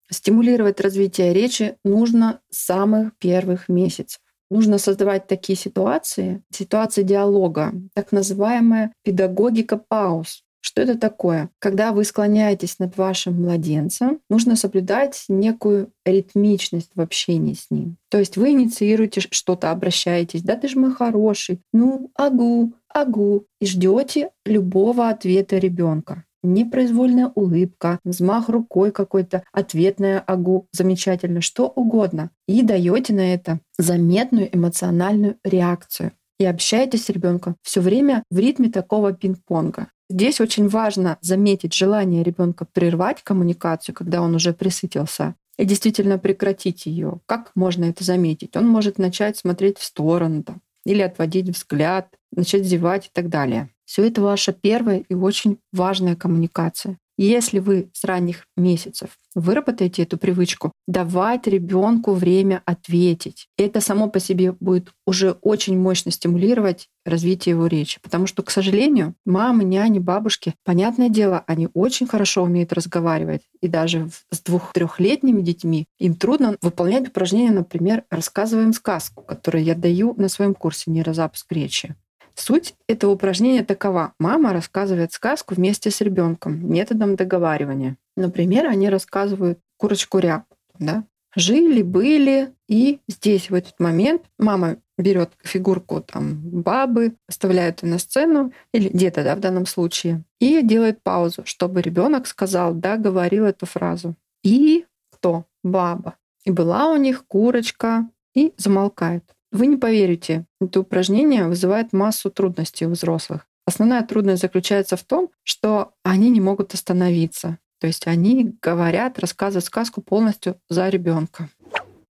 Speaker 8: Стимулировать развитие речи нужно с самых первых месяцев. Нужно создавать такие ситуации, ситуации диалога, так называемая педагогика пауз. Что это такое? Когда вы склоняетесь над вашим младенцем, нужно соблюдать некую ритмичность в общении с ним. То есть вы инициируете что-то, обращаетесь, да ты же мой хороший, ну, агу, агу, и ждете любого ответа ребенка непроизвольная улыбка, взмах рукой какой-то, ответная агу, замечательно, что угодно. И даете на это заметную эмоциональную реакцию и общаетесь с ребенком все время в ритме такого пинг-понга. Здесь очень важно заметить желание ребенка прервать коммуникацию, когда он уже присытился, и действительно прекратить ее. Как можно это заметить? Он может начать смотреть в сторону или отводить взгляд, начать зевать и так далее. Все это ваша первая и очень важная коммуникация. Если вы с ранних месяцев выработаете эту привычку, давать ребенку время ответить. Это само по себе будет уже очень мощно стимулировать развитие его речи. Потому что, к сожалению, мамы, няни, бабушки, понятное дело, они очень хорошо умеют разговаривать. И даже с двух-трехлетними детьми им трудно выполнять упражнения, например, рассказываем сказку, которую я даю на своем курсе нейрозапуск речи. Суть этого упражнения такова. Мама рассказывает сказку вместе с ребенком методом договаривания. Например, они рассказывают курочку ряб. Да? Жили, были, и здесь в этот момент мама берет фигурку там бабы, оставляет ее на сцену, или деда, да, в данном случае, и делает паузу, чтобы ребенок сказал, да, говорил эту фразу. И кто? Баба. И была у них курочка, и замолкает. Вы не поверите, это упражнение вызывает массу трудностей у взрослых. Основная трудность заключается в том, что они не могут остановиться. То есть они говорят, рассказывают сказку полностью за ребенка.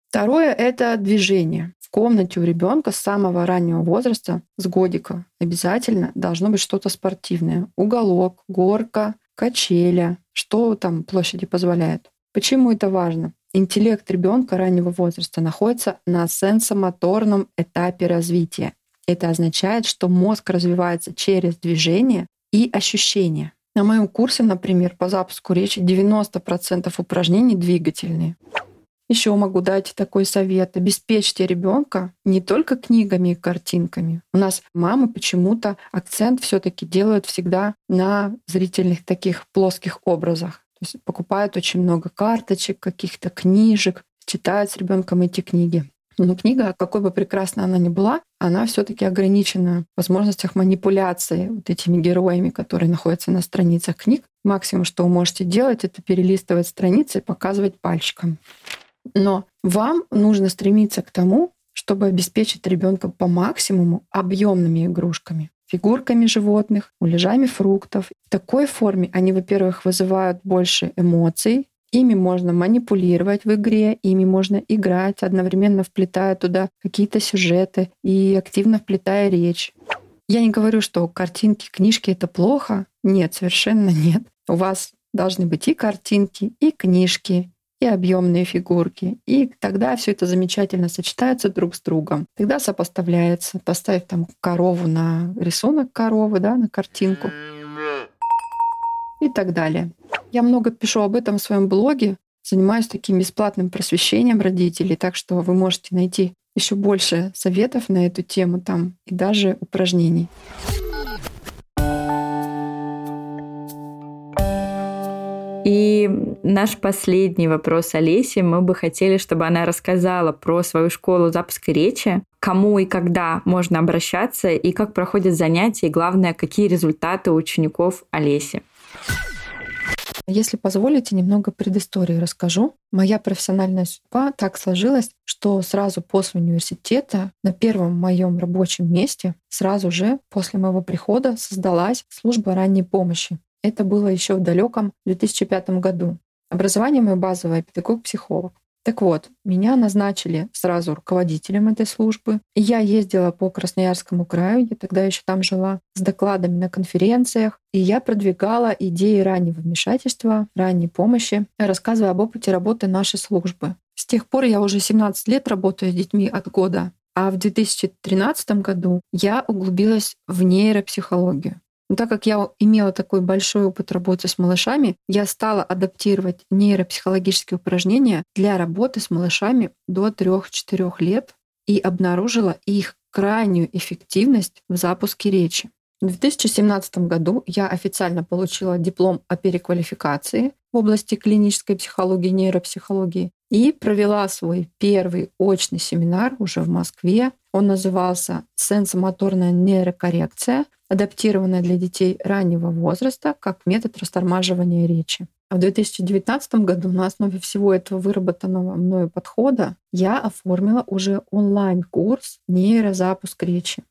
Speaker 8: Второе — это движение. В комнате у ребенка с самого раннего возраста, с годика, обязательно должно быть что-то спортивное. Уголок, горка, качеля, что там площади позволяет. Почему это важно? Интеллект ребенка раннего возраста находится на сенсомоторном этапе развития. Это означает, что мозг развивается через движение и ощущения. На моем курсе, например, по запуску речи 90% упражнений двигательные. Еще могу дать такой совет. Обеспечьте ребенка не только книгами и картинками. У нас мамы почему-то акцент все-таки делают всегда на зрительных таких плоских образах. То есть покупают очень много карточек, каких-то книжек, читают с ребенком эти книги. Но книга, какой бы прекрасной она ни была, она все-таки ограничена в возможностях манипуляции вот этими героями, которые находятся на страницах книг. Максимум, что вы можете делать, это перелистывать страницы и показывать пальчиком. Но вам нужно стремиться к тому, чтобы обеспечить ребенка по максимуму объемными игрушками фигурками животных, муляжами фруктов. В такой форме они, во-первых, вызывают больше эмоций, ими можно манипулировать в игре, ими можно играть, одновременно вплетая туда какие-то сюжеты и активно вплетая речь. Я не говорю, что картинки, книжки — это плохо. Нет, совершенно нет. У вас должны быть и картинки, и книжки, и объемные фигурки. И тогда все это замечательно сочетается друг с другом. Тогда сопоставляется. Поставив там корову на рисунок коровы, да, на картинку и так далее. Я много пишу об этом в своем блоге, занимаюсь таким бесплатным просвещением родителей, так что вы можете найти еще больше советов на эту тему там и даже упражнений.
Speaker 4: И наш последний вопрос Олесе. Мы бы хотели, чтобы она рассказала про свою школу запуска речи, кому и когда можно обращаться, и как проходят занятия, и главное, какие результаты у учеников Олеси.
Speaker 8: Если позволите, немного предыстории расскажу. Моя профессиональная судьба так сложилась, что сразу после университета на первом моем рабочем месте, сразу же после моего прихода создалась служба ранней помощи. Это было еще в далеком 2005 году. Образование мое базовое — педагог-психолог. Так вот, меня назначили сразу руководителем этой службы. Я ездила по Красноярскому краю, я тогда еще там жила, с докладами на конференциях. И я продвигала идеи раннего вмешательства, ранней помощи, рассказывая об опыте работы нашей службы. С тех пор я уже 17 лет работаю с детьми от года. А в 2013 году я углубилась в нейропсихологию. Но так как я имела такой большой опыт работы с малышами, я стала адаптировать нейропсихологические упражнения для работы с малышами до 3-4 лет и обнаружила их крайнюю эффективность в запуске речи. В 2017 году я официально получила диплом о переквалификации области клинической психологии нейропсихологии и провела свой первый очный семинар уже в Москве. Он назывался «Сенсомоторная нейрокоррекция, адаптированная для детей раннего возраста как метод растормаживания речи». А в 2019 году на основе всего этого выработанного мною подхода я оформила уже онлайн-курс «Нейрозапуск речи».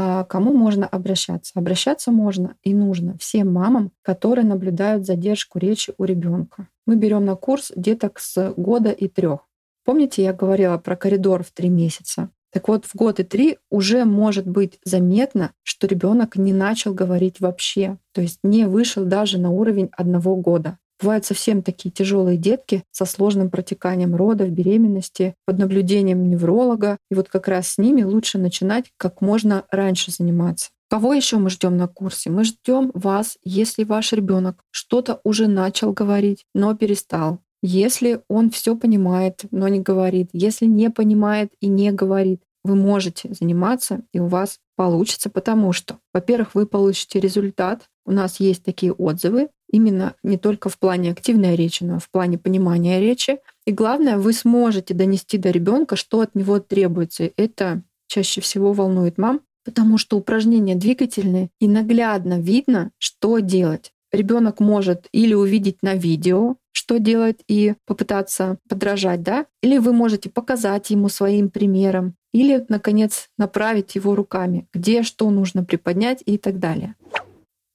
Speaker 8: А кому можно обращаться? Обращаться можно и нужно всем мамам, которые наблюдают задержку речи у ребенка. Мы берем на курс деток с года и трех. Помните, я говорила про коридор в три месяца? Так вот, в год и три уже может быть заметно, что ребенок не начал говорить вообще, то есть не вышел даже на уровень одного года. Бывают совсем такие тяжелые детки со сложным протеканием родов, беременности, под наблюдением невролога. И вот как раз с ними лучше начинать как можно раньше заниматься. Кого еще мы ждем на курсе? Мы ждем вас, если ваш ребенок что-то уже начал говорить, но перестал. Если он все понимает, но не говорит, если не понимает и не говорит, вы можете заниматься, и у вас получится, потому что, во-первых, вы получите результат. У нас есть такие отзывы, именно не только в плане активной речи, но и в плане понимания речи. И главное, вы сможете донести до ребенка, что от него требуется. Это чаще всего волнует мам, потому что упражнения двигательные, и наглядно видно, что делать. Ребенок может или увидеть на видео, что делать, и попытаться подражать, да, или вы можете показать ему своим примером, или, наконец, направить его руками, где что нужно приподнять и так далее.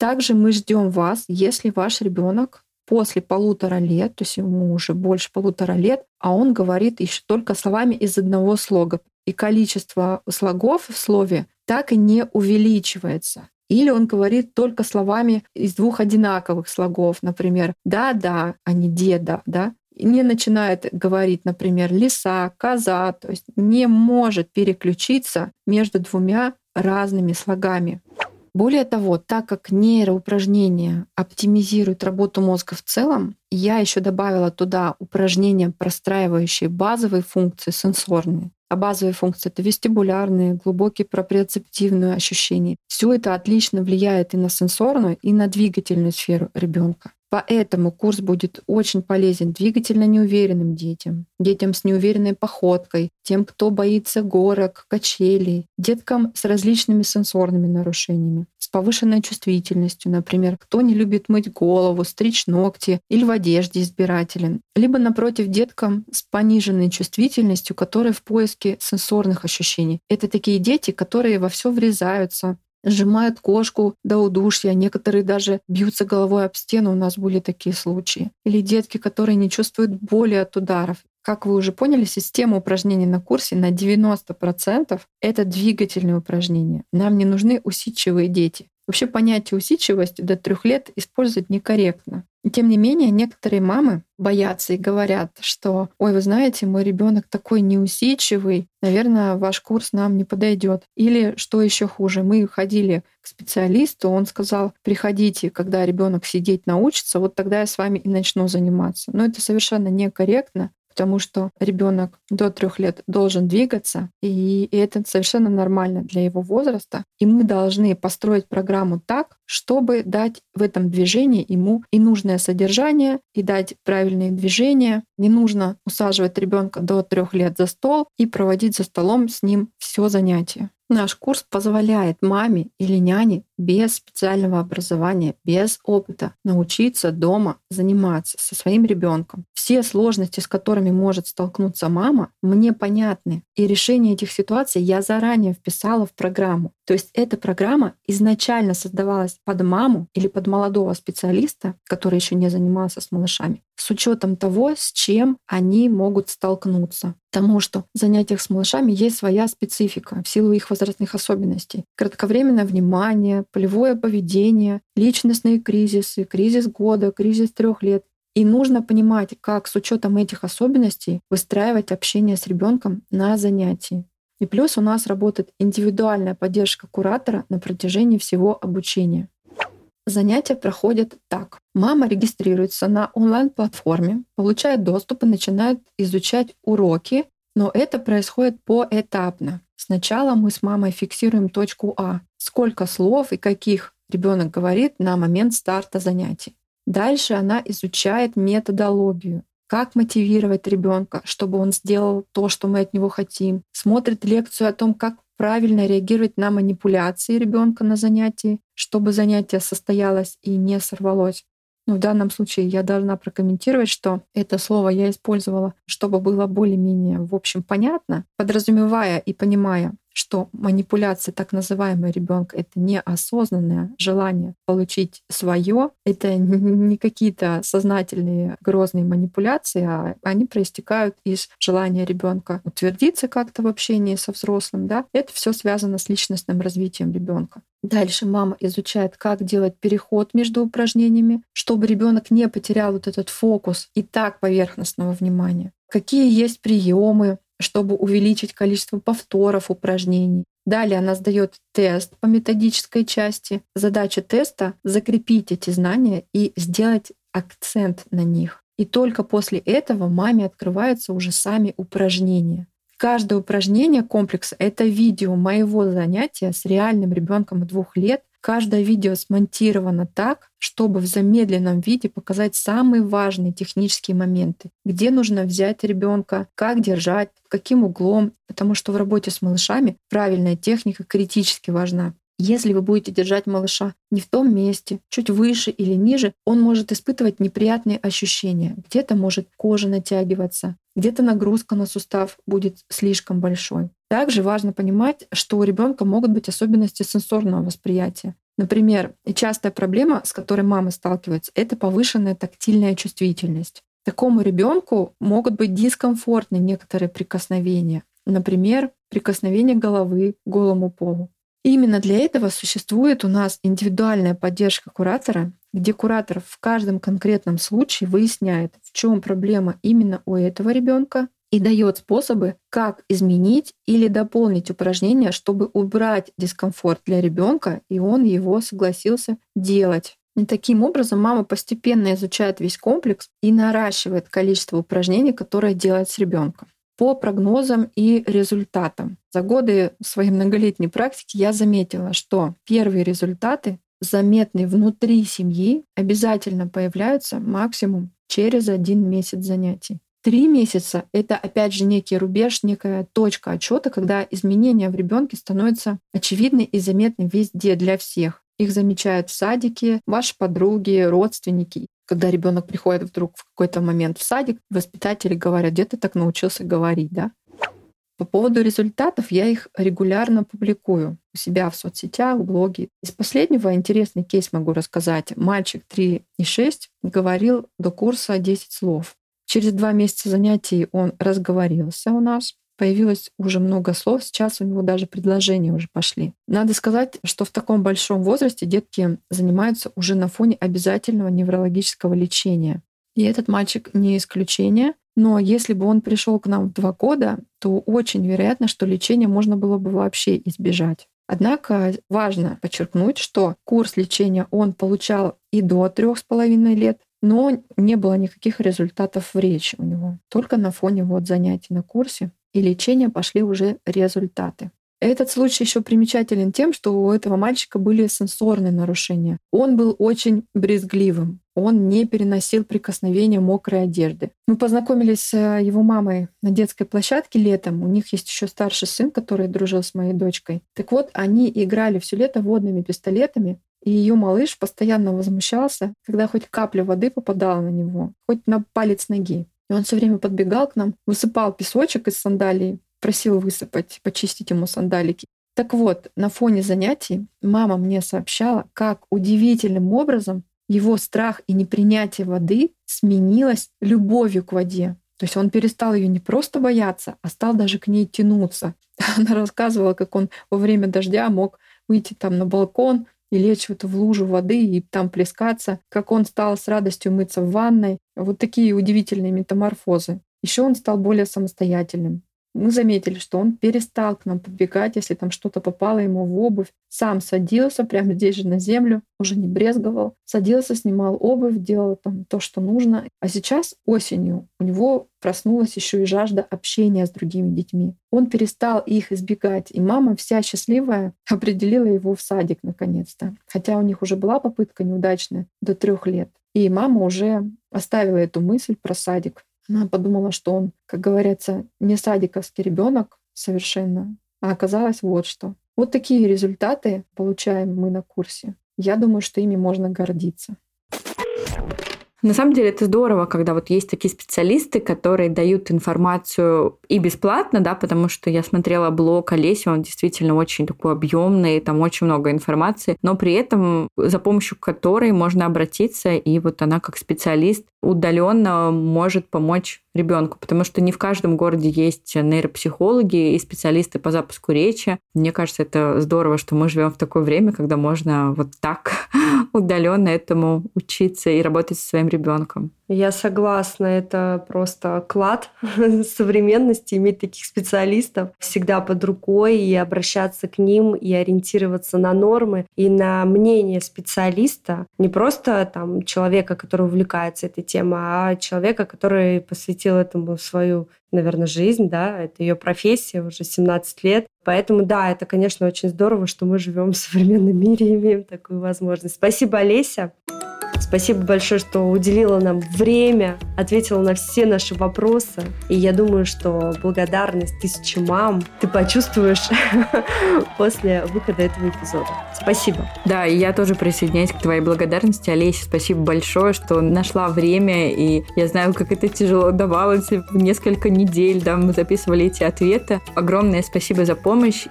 Speaker 8: Также мы ждем вас, если ваш ребенок после полутора лет, то есть ему уже больше полутора лет, а он говорит еще только словами из одного слога. И количество слогов в слове так и не увеличивается. Или он говорит только словами из двух одинаковых слогов, например, да-да, а не деда, да, и не начинает говорить, например, лиса, коза, то есть не может переключиться между двумя разными слогами. Более того, так как нейроупражнения оптимизируют работу мозга в целом, я еще добавила туда упражнения, простраивающие базовые функции сенсорные. А базовые функции — это вестибулярные, глубокие проприоцептивные ощущения. Все это отлично влияет и на сенсорную, и на двигательную сферу ребенка. Поэтому курс будет очень полезен двигательно неуверенным детям, детям с неуверенной походкой, тем, кто боится горок, качелей, деткам с различными сенсорными нарушениями, с повышенной чувствительностью, например, кто не любит мыть голову, стричь ногти или в одежде избирателен, либо, напротив, деткам с пониженной чувствительностью, которые в поиске сенсорных ощущений. Это такие дети, которые во все врезаются, сжимают кошку до удушья, некоторые даже бьются головой об стену, у нас были такие случаи. Или детки, которые не чувствуют боли от ударов. Как вы уже поняли, система упражнений на курсе на 90% это двигательные упражнения. Нам не нужны усидчивые дети. Вообще понятие усидчивости до трех лет использовать некорректно. Тем не менее, некоторые мамы боятся и говорят, что, ой, вы знаете, мой ребенок такой неусидчивый, наверное, ваш курс нам не подойдет. Или что еще хуже, мы ходили к специалисту, он сказал, приходите, когда ребенок сидеть научится, вот тогда я с вами и начну заниматься. Но это совершенно некорректно потому что ребенок до трех лет должен двигаться, и это совершенно нормально для его возраста. И мы должны построить программу так, чтобы дать в этом движении ему и нужное содержание, и дать правильные движения. Не нужно усаживать ребенка до трех лет за стол и проводить за столом с ним все занятие. Наш курс позволяет маме или няне без специального образования, без опыта научиться дома заниматься со своим ребенком. Все сложности, с которыми может столкнуться мама, мне понятны. И решение этих ситуаций я заранее вписала в программу. То есть эта программа изначально создавалась под маму или под молодого специалиста, который еще не занимался с малышами, с учетом того, с чем они могут столкнуться. Потому что в занятиях с малышами есть своя специфика в силу их возрастных особенностей. Кратковременное внимание, полевое поведение, личностные кризисы, кризис года, кризис трех лет. И нужно понимать, как с учетом этих особенностей выстраивать общение с ребенком на занятии. И плюс у нас работает индивидуальная поддержка куратора на протяжении всего обучения. Занятия проходят так. Мама регистрируется на онлайн-платформе, получает доступ и начинает изучать уроки, но это происходит поэтапно. Сначала мы с мамой фиксируем точку А, сколько слов и каких ребенок говорит на момент старта занятий. Дальше она изучает методологию, как мотивировать ребенка, чтобы он сделал то, что мы от него хотим. Смотрит лекцию о том, как правильно реагировать на манипуляции ребенка на занятии, чтобы занятие состоялось и не сорвалось. Но в данном случае я должна прокомментировать, что это слово я использовала, чтобы было более-менее, в общем, понятно, подразумевая и понимая, что манипуляция так называемая ребенка это неосознанное желание получить свое, это не какие-то сознательные грозные манипуляции, а они проистекают из желания ребенка утвердиться как-то в общении со взрослым. Да? Это все связано с личностным развитием ребенка. Дальше мама изучает, как делать переход между упражнениями, чтобы ребенок не потерял вот этот фокус и так поверхностного внимания. Какие есть приемы, чтобы увеличить количество повторов упражнений. Далее она сдает тест по методической части. Задача теста — закрепить эти знания и сделать акцент на них. И только после этого маме открываются уже сами упражнения. Каждое упражнение комплекса — это видео моего занятия с реальным ребенком двух лет, Каждое видео смонтировано так, чтобы в замедленном виде показать самые важные технические моменты, где нужно взять ребенка, как держать, каким углом, потому что в работе с малышами правильная техника критически важна. Если вы будете держать малыша не в том месте, чуть выше или ниже, он может испытывать неприятные ощущения. Где-то может кожа натягиваться, где-то нагрузка на сустав будет слишком большой. Также важно понимать, что у ребенка могут быть особенности сенсорного восприятия. Например, частая проблема, с которой мамы сталкиваются, это повышенная тактильная чувствительность. Такому ребенку могут быть дискомфортны некоторые прикосновения. Например, прикосновение головы к голому полу. Именно для этого существует у нас индивидуальная поддержка куратора, где куратор в каждом конкретном случае выясняет, в чем проблема именно у этого ребенка и дает способы, как изменить или дополнить упражнение, чтобы убрать дискомфорт для ребенка, и он его согласился делать. И таким образом мама постепенно изучает весь комплекс и наращивает количество упражнений, которые делает с ребенком. По прогнозам и результатам. За годы своей многолетней практики я заметила, что первые результаты, заметные внутри семьи, обязательно появляются максимум через один месяц занятий. Три месяца — это, опять же, некий рубеж, некая точка отчета, когда изменения в ребенке становятся очевидны и заметны везде для всех. Их замечают в садике, ваши подруги, родственники. Когда ребенок приходит вдруг в какой-то момент в садик, воспитатели говорят, где ты так научился говорить, да? По поводу результатов я их регулярно публикую у себя в соцсетях, в блоге. Из последнего интересный кейс могу рассказать. Мальчик 3 и 6 говорил до курса 10 слов. Через два месяца занятий он разговорился у нас, появилось уже много слов, сейчас у него даже предложения уже пошли. Надо сказать, что в таком большом возрасте детки занимаются уже на фоне обязательного неврологического лечения. И этот мальчик не исключение. Но если бы он пришел к нам в два года, то очень вероятно, что лечение можно было бы вообще избежать. Однако важно подчеркнуть, что курс лечения он получал и до трех с половиной лет, но не было никаких результатов в речи у него. Только на фоне вот занятий на курсе и лечения пошли уже результаты. Этот случай еще примечателен тем, что у этого мальчика были сенсорные нарушения. Он был очень брезгливым. Он не переносил прикосновения мокрой одежды. Мы познакомились с э, его мамой на детской площадке летом. У них есть еще старший сын, который дружил с моей дочкой. Так вот, они играли все лето водными пистолетами. И ее малыш постоянно возмущался, когда хоть капля воды попадала на него, хоть на палец ноги. И он все время подбегал к нам, высыпал песочек из сандалий, просил высыпать, почистить ему сандалики. Так вот, на фоне занятий мама мне сообщала, как удивительным образом его страх и непринятие воды сменилось любовью к воде. То есть он перестал ее не просто бояться, а стал даже к ней тянуться. Она рассказывала, как он во время дождя мог выйти там на балкон, и лечь вот в лужу воды и там плескаться, как он стал с радостью мыться в ванной. Вот такие удивительные метаморфозы. Еще он стал более самостоятельным. Мы заметили, что он перестал к нам подбегать, если там что-то попало ему в обувь. Сам садился прямо здесь же на землю, уже не брезговал. Садился, снимал обувь, делал там то, что нужно. А сейчас осенью у него проснулась еще и жажда общения с другими детьми. Он перестал их избегать, и мама вся счастливая определила его в садик наконец-то. Хотя у них уже была попытка неудачная до трех лет. И мама уже оставила эту мысль про садик. Она подумала, что он, как говорится, не садиковский ребенок совершенно, а оказалось вот что. Вот такие результаты получаем мы на курсе. Я думаю, что ими можно гордиться.
Speaker 4: На самом деле это здорово, когда вот есть такие специалисты, которые дают информацию и бесплатно, да, потому что я смотрела блог Олеси, он действительно очень такой объемный, там очень много информации, но при этом за помощью которой можно обратиться, и вот она как специалист удаленно может помочь ребенку, потому что не в каждом городе есть нейропсихологи и специалисты по запуску речи. Мне кажется, это здорово, что мы живем в такое время, когда можно вот так удаленно этому учиться и работать со своим ребенком.
Speaker 3: Я согласна, это просто клад современности, иметь таких специалистов всегда под рукой и обращаться к ним и ориентироваться на нормы и на мнение специалиста, не просто там человека, который увлекается этой темой, а человека, который посвятил этому свою наверное, жизнь, да, это ее профессия уже 17 лет. Поэтому, да, это, конечно, очень здорово, что мы живем в современном мире и имеем такую возможность. Спасибо, Олеся. Спасибо большое, что уделила нам время, ответила на все наши вопросы. И я думаю, что благодарность тысячи мам ты почувствуешь после выхода этого эпизода. Спасибо.
Speaker 4: Да, и я тоже присоединяюсь к твоей благодарности, Олеся. Спасибо большое, что нашла время. И я знаю, как это тяжело давалось. Несколько недель да, мы записывали эти ответы. Огромное спасибо за помощь.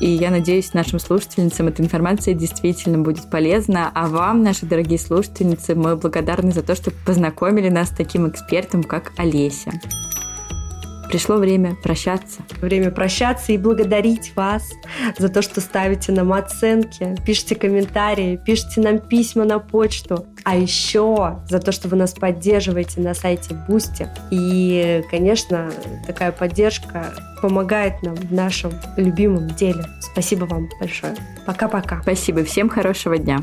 Speaker 4: И я надеюсь, нашим слушательницам эта информация действительно будет полезна. А вам, наши дорогие слушательницы, мы благодарны за то, что познакомили нас с таким экспертом, как Олеся. Пришло время прощаться.
Speaker 3: Время прощаться и благодарить вас за то, что ставите нам оценки, пишите комментарии, пишите нам письма на почту. А еще за то, что вы нас поддерживаете на сайте Boosty. И, конечно, такая поддержка помогает нам в нашем любимом деле. Спасибо вам большое. Пока-пока.
Speaker 4: Спасибо. Всем хорошего дня.